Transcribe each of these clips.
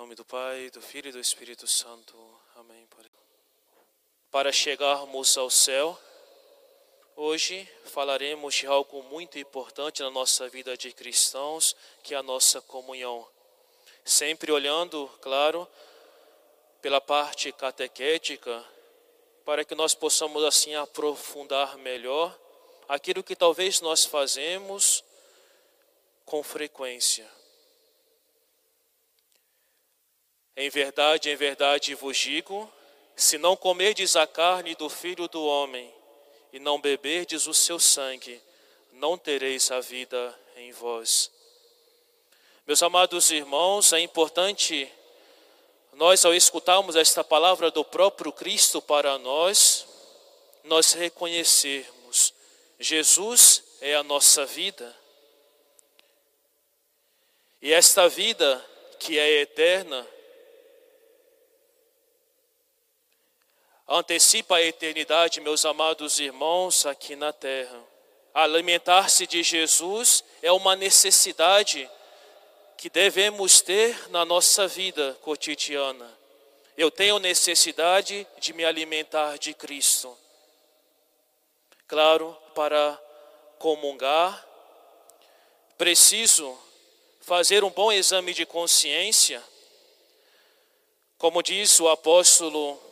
nome do Pai, do Filho e do Espírito Santo. Amém. Para chegarmos ao céu, hoje falaremos de algo muito importante na nossa vida de cristãos, que é a nossa comunhão. Sempre olhando, claro, pela parte catequética, para que nós possamos assim aprofundar melhor aquilo que talvez nós fazemos com frequência. Em verdade, em verdade vos digo: se não comerdes a carne do filho do homem e não beberdes o seu sangue, não tereis a vida em vós. Meus amados irmãos, é importante nós, ao escutarmos esta palavra do próprio Cristo para nós, nós reconhecermos: Jesus é a nossa vida. E esta vida que é eterna, antecipa a eternidade, meus amados irmãos, aqui na terra. Alimentar-se de Jesus é uma necessidade que devemos ter na nossa vida cotidiana. Eu tenho necessidade de me alimentar de Cristo. Claro, para comungar, preciso fazer um bom exame de consciência. Como diz o apóstolo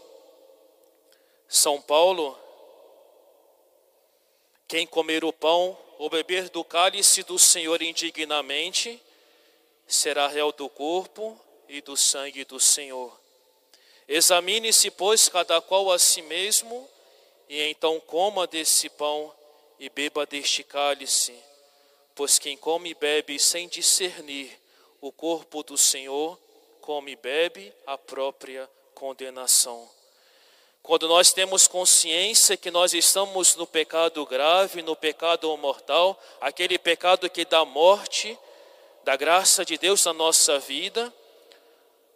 são Paulo, quem comer o pão ou beber do cálice do Senhor indignamente, será réu do corpo e do sangue do Senhor. Examine-se, pois, cada qual a si mesmo, e então coma desse pão e beba deste cálice, pois quem come e bebe sem discernir o corpo do Senhor, come e bebe a própria condenação. Quando nós temos consciência que nós estamos no pecado grave, no pecado mortal, aquele pecado que dá morte, da graça de Deus na nossa vida,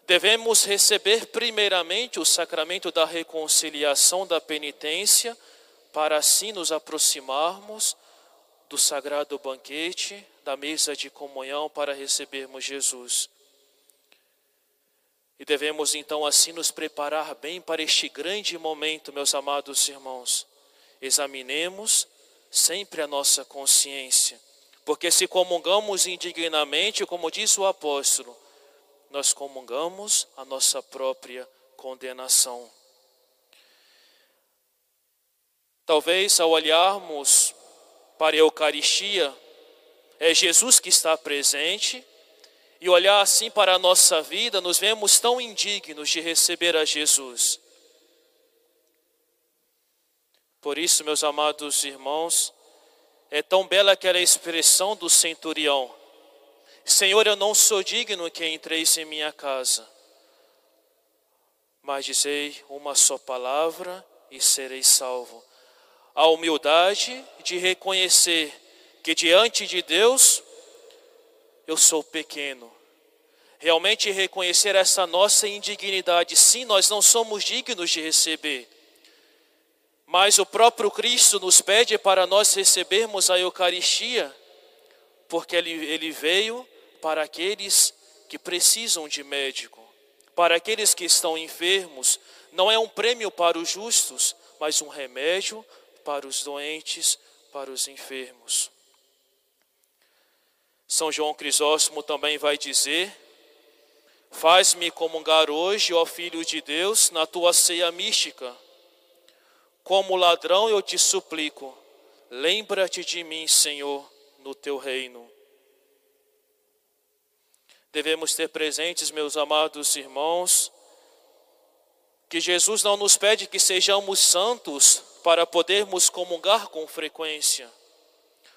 devemos receber primeiramente o sacramento da reconciliação, da penitência, para assim nos aproximarmos do sagrado banquete, da mesa de comunhão para recebermos Jesus. E devemos então assim nos preparar bem para este grande momento, meus amados irmãos. Examinemos sempre a nossa consciência, porque se comungamos indignamente, como diz o apóstolo, nós comungamos a nossa própria condenação. Talvez ao olharmos para a Eucaristia, é Jesus que está presente, e olhar assim para a nossa vida, nos vemos tão indignos de receber a Jesus. Por isso, meus amados irmãos, é tão bela aquela expressão do centurião: Senhor, eu não sou digno que entreis em minha casa, mas dizei uma só palavra e serei salvo. A humildade de reconhecer que diante de Deus eu sou pequeno. Realmente reconhecer essa nossa indignidade. Sim, nós não somos dignos de receber. Mas o próprio Cristo nos pede para nós recebermos a Eucaristia, porque ele, ele veio para aqueles que precisam de médico, para aqueles que estão enfermos. Não é um prêmio para os justos, mas um remédio para os doentes, para os enfermos. São João Crisóstomo também vai dizer: Faz-me comungar hoje, ó Filho de Deus, na tua ceia mística. Como ladrão eu te suplico, lembra-te de mim, Senhor, no teu reino. Devemos ter presentes, meus amados irmãos, que Jesus não nos pede que sejamos santos para podermos comungar com frequência.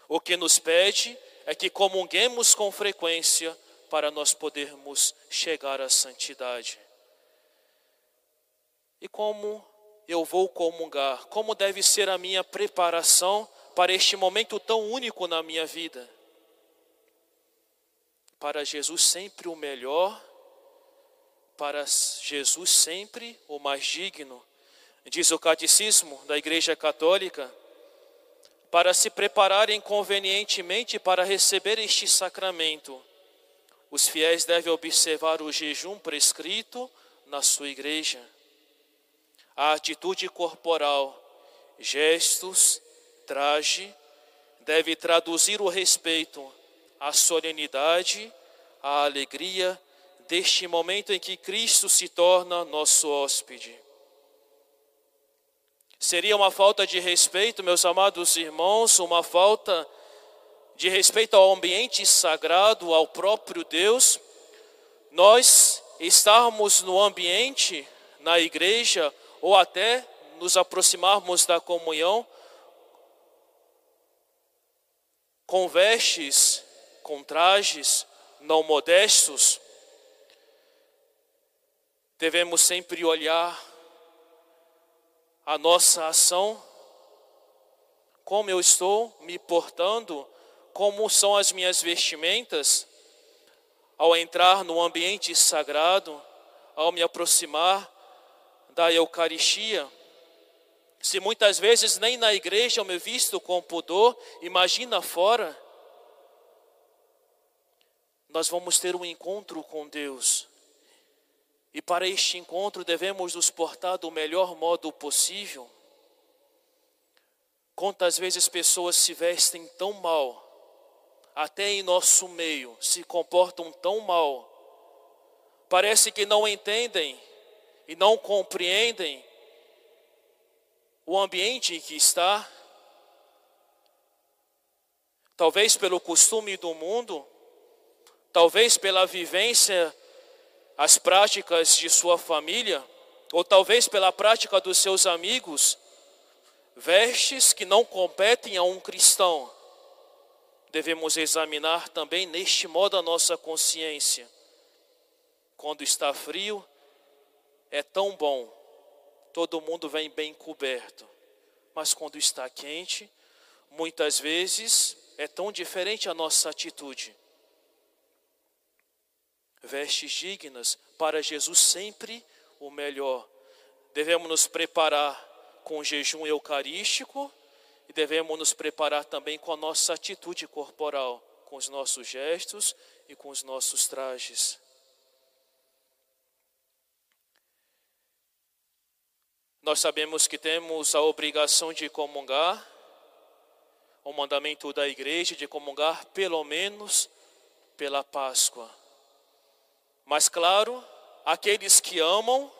O que nos pede é que comunguemos com frequência para nós podermos chegar à santidade. E como eu vou comungar? Como deve ser a minha preparação para este momento tão único na minha vida? Para Jesus sempre o melhor, para Jesus sempre o mais digno. Diz o catecismo da Igreja Católica, para se prepararem convenientemente para receber este sacramento. Os fiéis devem observar o jejum prescrito na sua igreja. A atitude corporal, gestos, traje, deve traduzir o respeito, a solenidade, a alegria deste momento em que Cristo se torna nosso hóspede. Seria uma falta de respeito, meus amados irmãos, uma falta de respeito ao ambiente sagrado, ao próprio Deus, nós estarmos no ambiente, na igreja, ou até nos aproximarmos da comunhão com vestes, com trajes não modestos, devemos sempre olhar a nossa ação, como eu estou me portando, como são as minhas vestimentas, ao entrar no ambiente sagrado, ao me aproximar da Eucaristia. Se muitas vezes nem na igreja eu me visto com pudor, imagina fora. Nós vamos ter um encontro com Deus. E para este encontro devemos nos portar do melhor modo possível. Quantas vezes pessoas se vestem tão mal, até em nosso meio, se comportam tão mal, parece que não entendem e não compreendem o ambiente em que está, talvez pelo costume do mundo, talvez pela vivência, as práticas de sua família, ou talvez pela prática dos seus amigos, vestes que não competem a um cristão. Devemos examinar também neste modo a nossa consciência. Quando está frio, é tão bom todo mundo vem bem coberto. Mas quando está quente, muitas vezes é tão diferente a nossa atitude. Vestes dignas para Jesus sempre o melhor. Devemos nos preparar com jejum eucarístico devemos nos preparar também com a nossa atitude corporal, com os nossos gestos e com os nossos trajes. Nós sabemos que temos a obrigação de comungar, o mandamento da igreja de comungar pelo menos pela Páscoa. Mas claro, aqueles que amam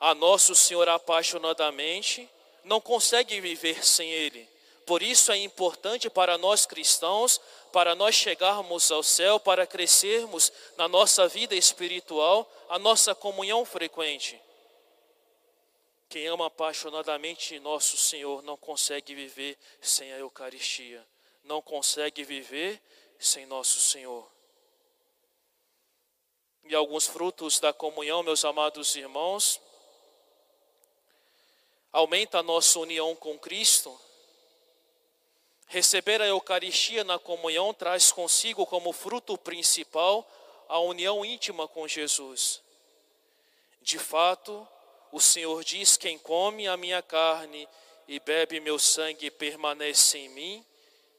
a nosso Senhor apaixonadamente não conseguem viver sem Ele. Por isso é importante para nós cristãos, para nós chegarmos ao céu, para crescermos na nossa vida espiritual, a nossa comunhão frequente. Quem ama apaixonadamente nosso Senhor não consegue viver sem a Eucaristia, não consegue viver sem nosso Senhor. E alguns frutos da comunhão, meus amados irmãos, aumenta a nossa união com Cristo. Receber a Eucaristia na comunhão traz consigo como fruto principal a união íntima com Jesus. De fato, o Senhor diz: Quem come a minha carne e bebe meu sangue permanece em mim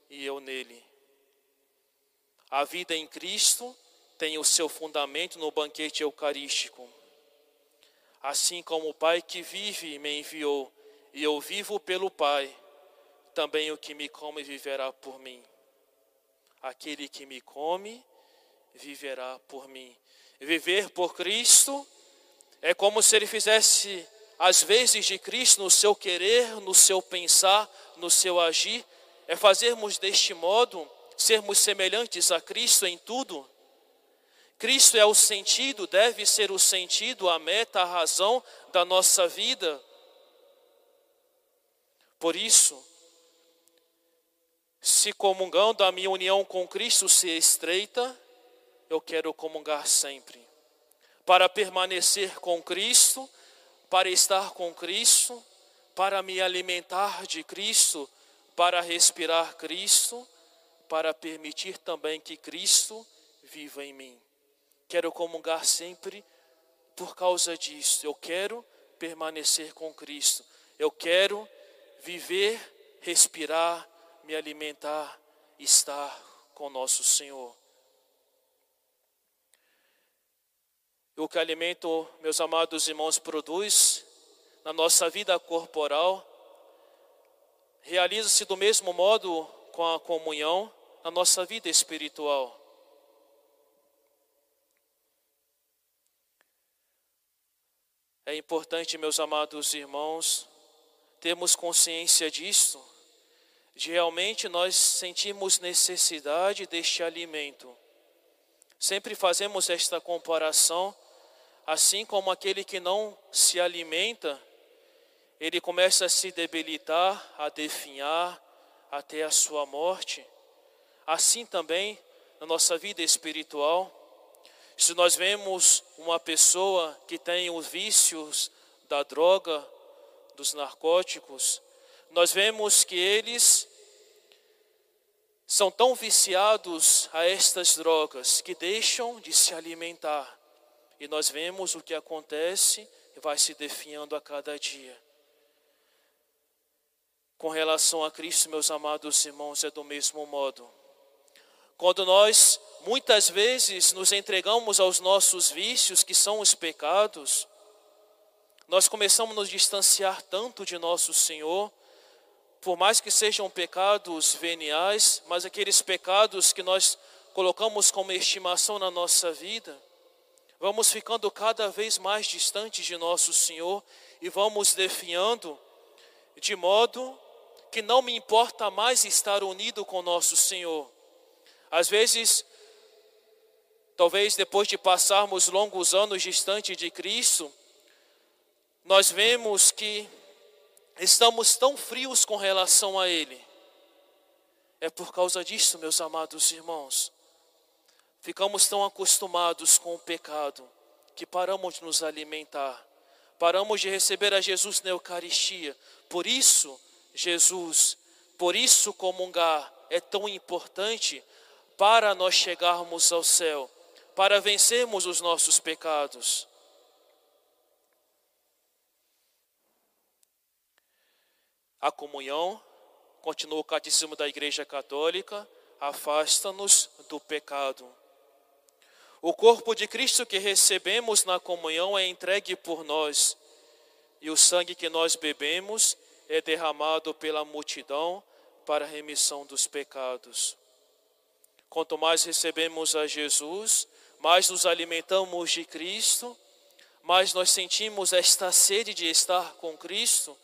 e eu nele. A vida em Cristo tem o seu fundamento no banquete eucarístico. Assim como o Pai que vive me enviou, e eu vivo pelo Pai, também o que me come viverá por mim. Aquele que me come viverá por mim. Viver por Cristo é como se ele fizesse as vezes de Cristo no seu querer, no seu pensar, no seu agir. É fazermos deste modo, sermos semelhantes a Cristo em tudo. Cristo é o sentido, deve ser o sentido, a meta, a razão da nossa vida. Por isso, se comungando a minha união com Cristo se estreita, eu quero comungar sempre para permanecer com Cristo, para estar com Cristo, para me alimentar de Cristo, para respirar Cristo, para permitir também que Cristo viva em mim. Quero comungar sempre por causa disso. Eu quero permanecer com Cristo. Eu quero viver, respirar, me alimentar, estar com nosso Senhor. o que alimento, meus amados irmãos, produz na nossa vida corporal, realiza-se do mesmo modo com a comunhão na nossa vida espiritual. É importante, meus amados irmãos, termos consciência disso, de realmente nós sentimos necessidade deste alimento. Sempre fazemos esta comparação, assim como aquele que não se alimenta, ele começa a se debilitar, a definhar até a sua morte. Assim também na nossa vida espiritual, se nós vemos uma pessoa que tem os vícios da droga, dos narcóticos, nós vemos que eles são tão viciados a estas drogas que deixam de se alimentar. E nós vemos o que acontece e vai se definhando a cada dia. Com relação a Cristo, meus amados irmãos, é do mesmo modo. Quando nós muitas vezes nos entregamos aos nossos vícios, que são os pecados, nós começamos a nos distanciar tanto de nosso Senhor, por mais que sejam pecados veniais, mas aqueles pecados que nós colocamos como estimação na nossa vida, vamos ficando cada vez mais distantes de nosso Senhor e vamos definhando de modo que não me importa mais estar unido com nosso Senhor. Às vezes, talvez depois de passarmos longos anos distante de Cristo, nós vemos que estamos tão frios com relação a Ele. É por causa disso, meus amados irmãos. Ficamos tão acostumados com o pecado que paramos de nos alimentar, paramos de receber a Jesus na Eucaristia. Por isso, Jesus, por isso comungar é tão importante para nós chegarmos ao céu, para vencermos os nossos pecados. A comunhão, continua o catecismo da Igreja Católica, afasta-nos do pecado. O corpo de Cristo que recebemos na comunhão é entregue por nós, e o sangue que nós bebemos é derramado pela multidão para a remissão dos pecados. Quanto mais recebemos a Jesus, mais nos alimentamos de Cristo, mais nós sentimos esta sede de estar com Cristo,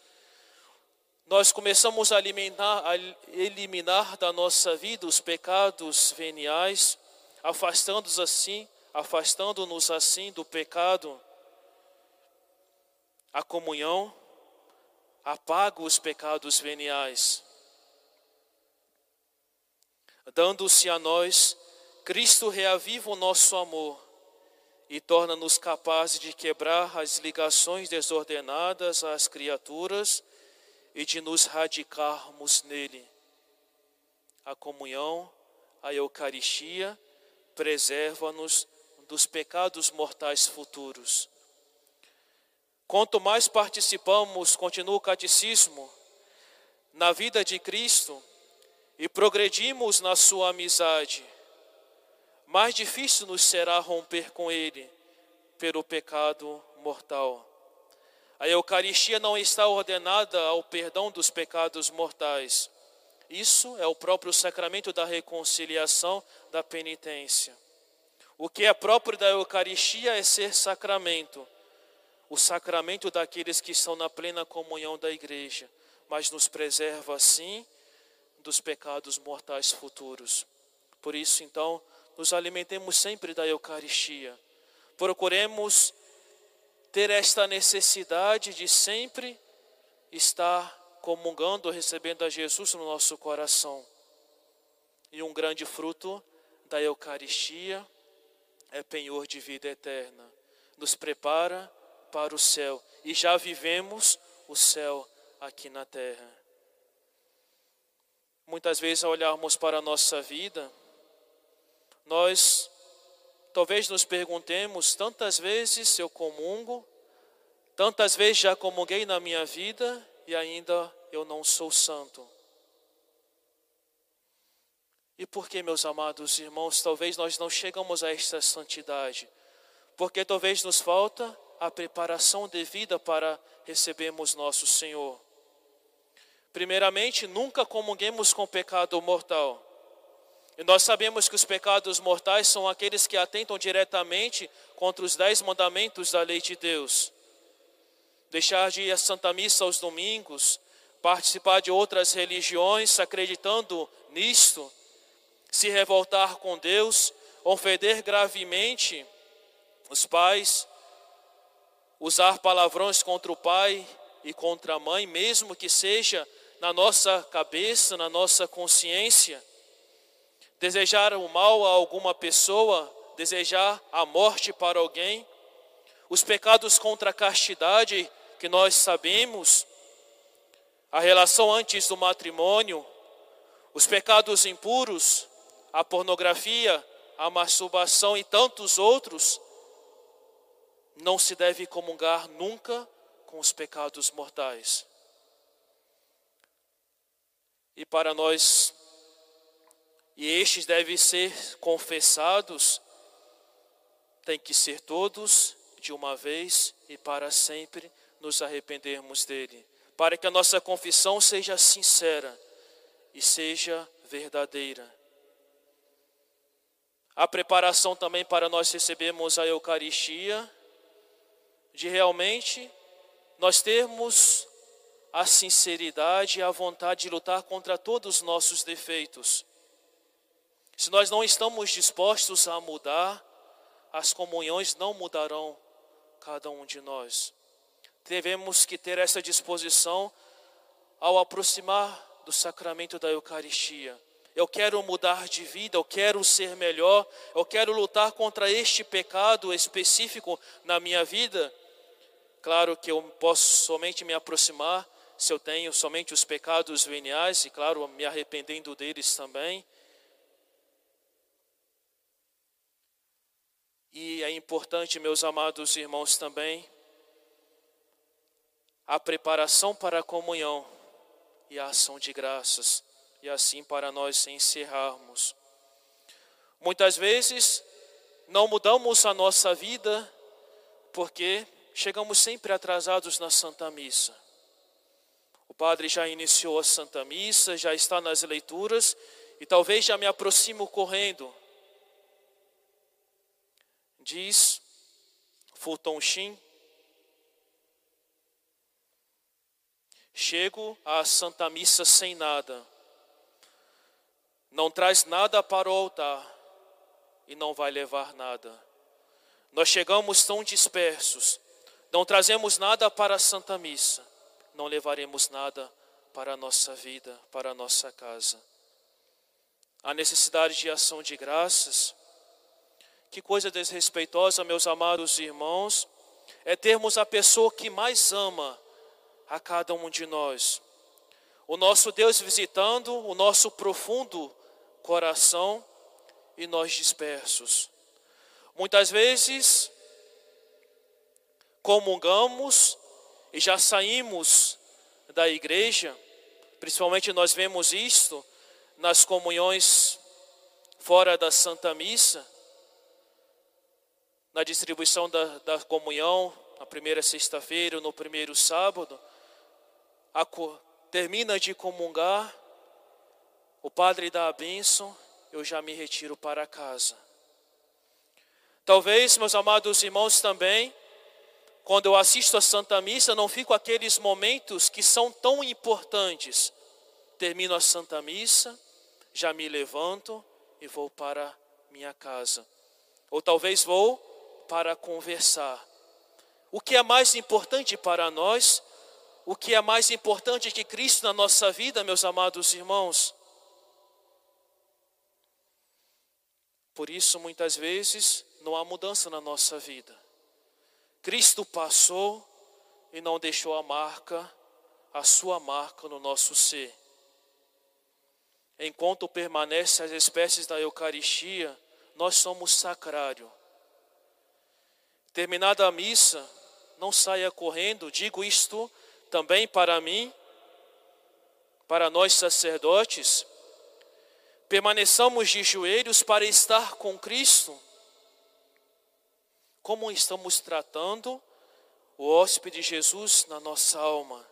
nós começamos a, alimentar, a eliminar da nossa vida os pecados veniais, afastando-nos assim, afastando-nos assim do pecado. A comunhão apaga os pecados veniais. Dando-se a nós, Cristo reaviva o nosso amor e torna-nos capazes de quebrar as ligações desordenadas às criaturas e de nos radicarmos nele. A comunhão, a Eucaristia, preserva-nos dos pecados mortais futuros. Quanto mais participamos, continua o catecismo, na vida de Cristo e progredimos na sua amizade, mais difícil nos será romper com Ele pelo pecado mortal. A Eucaristia não está ordenada ao perdão dos pecados mortais. Isso é o próprio sacramento da reconciliação, da penitência. O que é próprio da Eucaristia é ser sacramento o sacramento daqueles que estão na plena comunhão da igreja, mas nos preserva assim dos pecados mortais futuros. Por isso, então, nos alimentemos sempre da Eucaristia. Procuremos ter esta necessidade de sempre estar comungando, recebendo a Jesus no nosso coração. E um grande fruto da Eucaristia é penhor de vida eterna. Nos prepara para o céu e já vivemos o céu aqui na terra. Muitas vezes, ao olharmos para a nossa vida, nós talvez nos perguntemos: tantas vezes eu comungo, tantas vezes já comunguei na minha vida e ainda eu não sou santo. E por que, meus amados irmãos, talvez nós não chegamos a esta santidade? porque talvez nos falta a preparação devida para recebermos nosso Senhor. Primeiramente, nunca comunguemos com pecado mortal. E nós sabemos que os pecados mortais são aqueles que atentam diretamente contra os dez mandamentos da lei de Deus. Deixar de ir à Santa Missa aos domingos, participar de outras religiões acreditando nisto, se revoltar com Deus, ofender gravemente os pais, usar palavrões contra o pai e contra a mãe, mesmo que seja na nossa cabeça, na nossa consciência, desejar o mal a alguma pessoa, desejar a morte para alguém, os pecados contra a castidade que nós sabemos, a relação antes do matrimônio, os pecados impuros, a pornografia, a masturbação e tantos outros, não se deve comungar nunca com os pecados mortais. E para nós, e estes devem ser confessados, tem que ser todos de uma vez e para sempre nos arrependermos dele para que a nossa confissão seja sincera e seja verdadeira. A preparação também para nós recebermos a Eucaristia, de realmente nós termos a sinceridade e a vontade de lutar contra todos os nossos defeitos. Se nós não estamos dispostos a mudar, as comunhões não mudarão cada um de nós devemos que ter essa disposição ao aproximar do sacramento da Eucaristia. Eu quero mudar de vida, eu quero ser melhor, eu quero lutar contra este pecado específico na minha vida. Claro que eu posso somente me aproximar se eu tenho somente os pecados veniais e, claro, me arrependendo deles também. E é importante, meus amados irmãos, também a preparação para a comunhão e a ação de graças, e assim para nós encerrarmos. Muitas vezes não mudamos a nossa vida porque chegamos sempre atrasados na Santa Missa. O padre já iniciou a Santa Missa, já está nas leituras e talvez já me aproximo correndo. Diz Fulton Sheen, Chego à Santa Missa sem nada. Não traz nada para o altar e não vai levar nada. Nós chegamos tão dispersos, não trazemos nada para a Santa Missa, não levaremos nada para a nossa vida, para a nossa casa. A necessidade de ação de graças, que coisa desrespeitosa, meus amados irmãos, é termos a pessoa que mais ama a cada um de nós. O nosso Deus visitando o nosso profundo coração e nós dispersos. Muitas vezes comungamos e já saímos da igreja, principalmente nós vemos isto nas comunhões fora da Santa Missa, na distribuição da, da comunhão, na primeira sexta-feira, no primeiro sábado, termina de comungar, o padre dá a bênção, eu já me retiro para casa. Talvez, meus amados irmãos, também, quando eu assisto a Santa Missa, não fico aqueles momentos que são tão importantes. Termino a Santa Missa, já me levanto e vou para minha casa. Ou talvez vou para conversar. O que é mais importante para nós o que é mais importante que Cristo na nossa vida, meus amados irmãos. Por isso, muitas vezes, não há mudança na nossa vida. Cristo passou e não deixou a marca, a sua marca no nosso ser. Enquanto permanecem as espécies da Eucaristia, nós somos sacrário. Terminada a missa, não saia correndo, digo isto também para mim, para nós sacerdotes, permaneçamos de joelhos para estar com Cristo. como estamos tratando o hóspede Jesus na nossa alma.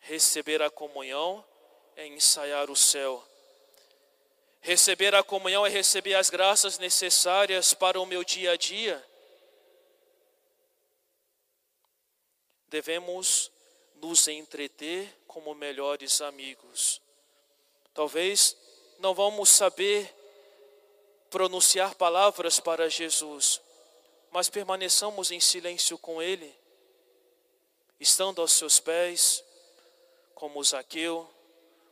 Receber a comunhão é ensaiar o céu. Receber a comunhão é receber as graças necessárias para o meu dia a dia. Devemos nos entreter como melhores amigos. Talvez não vamos saber pronunciar palavras para Jesus, mas permaneçamos em silêncio com Ele, estando aos seus pés, como Zaqueu,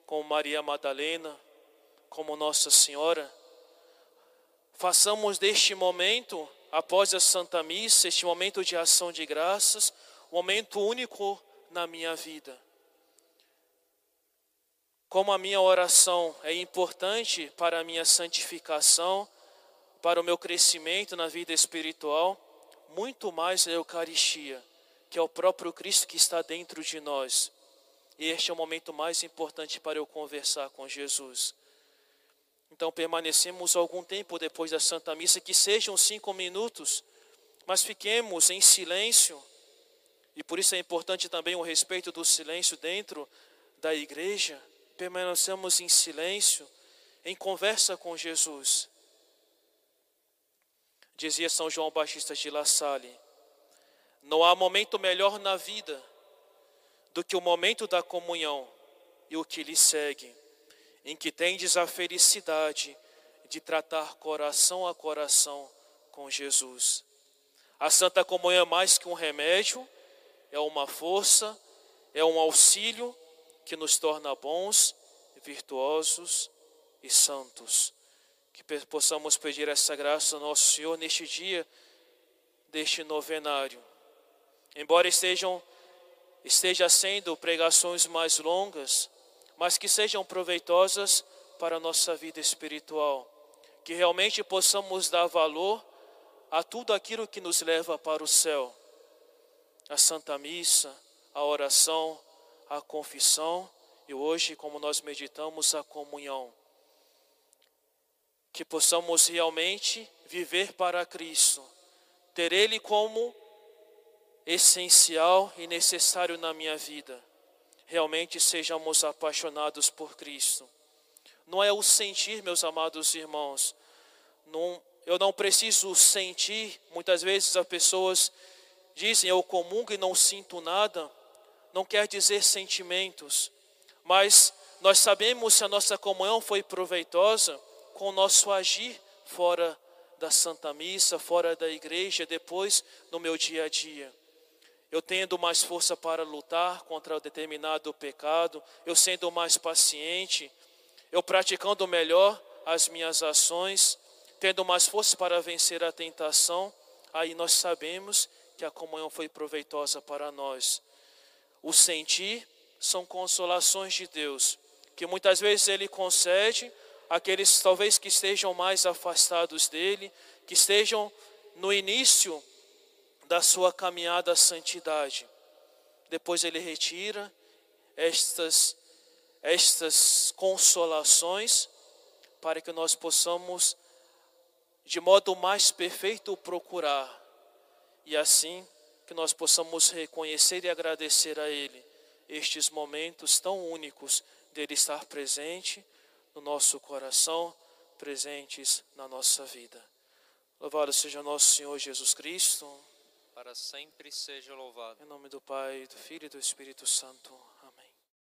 como Maria Madalena, como Nossa Senhora. Façamos deste momento, após a Santa Missa, este momento de ação de graças, um momento único na minha vida. Como a minha oração é importante para a minha santificação, para o meu crescimento na vida espiritual, muito mais a Eucaristia, que é o próprio Cristo que está dentro de nós. E este é o momento mais importante para eu conversar com Jesus. Então permanecemos algum tempo depois da Santa Missa, que sejam cinco minutos, mas fiquemos em silêncio. E por isso é importante também o respeito do silêncio dentro da igreja. Permanecemos em silêncio, em conversa com Jesus. Dizia São João Batista de La Salle: Não há momento melhor na vida do que o momento da comunhão e o que lhe segue em que tendes a felicidade de tratar coração a coração com Jesus. A Santa Comunhão é mais que um remédio, é uma força, é um auxílio que nos torna bons, virtuosos e santos. Que possamos pedir essa graça ao nosso Senhor neste dia deste novenário. Embora estejam esteja sendo pregações mais longas, mas que sejam proveitosas para a nossa vida espiritual, que realmente possamos dar valor a tudo aquilo que nos leva para o céu. A Santa Missa, a oração, a confissão e hoje, como nós meditamos, a comunhão. Que possamos realmente viver para Cristo, ter Ele como essencial e necessário na minha vida realmente sejamos apaixonados por Cristo. Não é o sentir, meus amados irmãos. Não, eu não preciso sentir. Muitas vezes as pessoas dizem eu comungo e não sinto nada. Não quer dizer sentimentos, mas nós sabemos se a nossa comunhão foi proveitosa com o nosso agir fora da Santa Missa, fora da igreja, depois no meu dia a dia eu tendo mais força para lutar contra o determinado pecado, eu sendo mais paciente, eu praticando melhor as minhas ações, tendo mais força para vencer a tentação, aí nós sabemos que a comunhão foi proveitosa para nós. O sentir são consolações de Deus, que muitas vezes Ele concede àqueles talvez que estejam mais afastados dele, que estejam no início da sua caminhada à santidade. Depois ele retira estas, estas consolações para que nós possamos, de modo mais perfeito, procurar. E assim que nós possamos reconhecer e agradecer a Ele estes momentos tão únicos dele estar presente no nosso coração, presentes na nossa vida. Louvado seja nosso Senhor Jesus Cristo para sempre seja louvado. Em nome do Pai, do Filho e do Espírito Santo.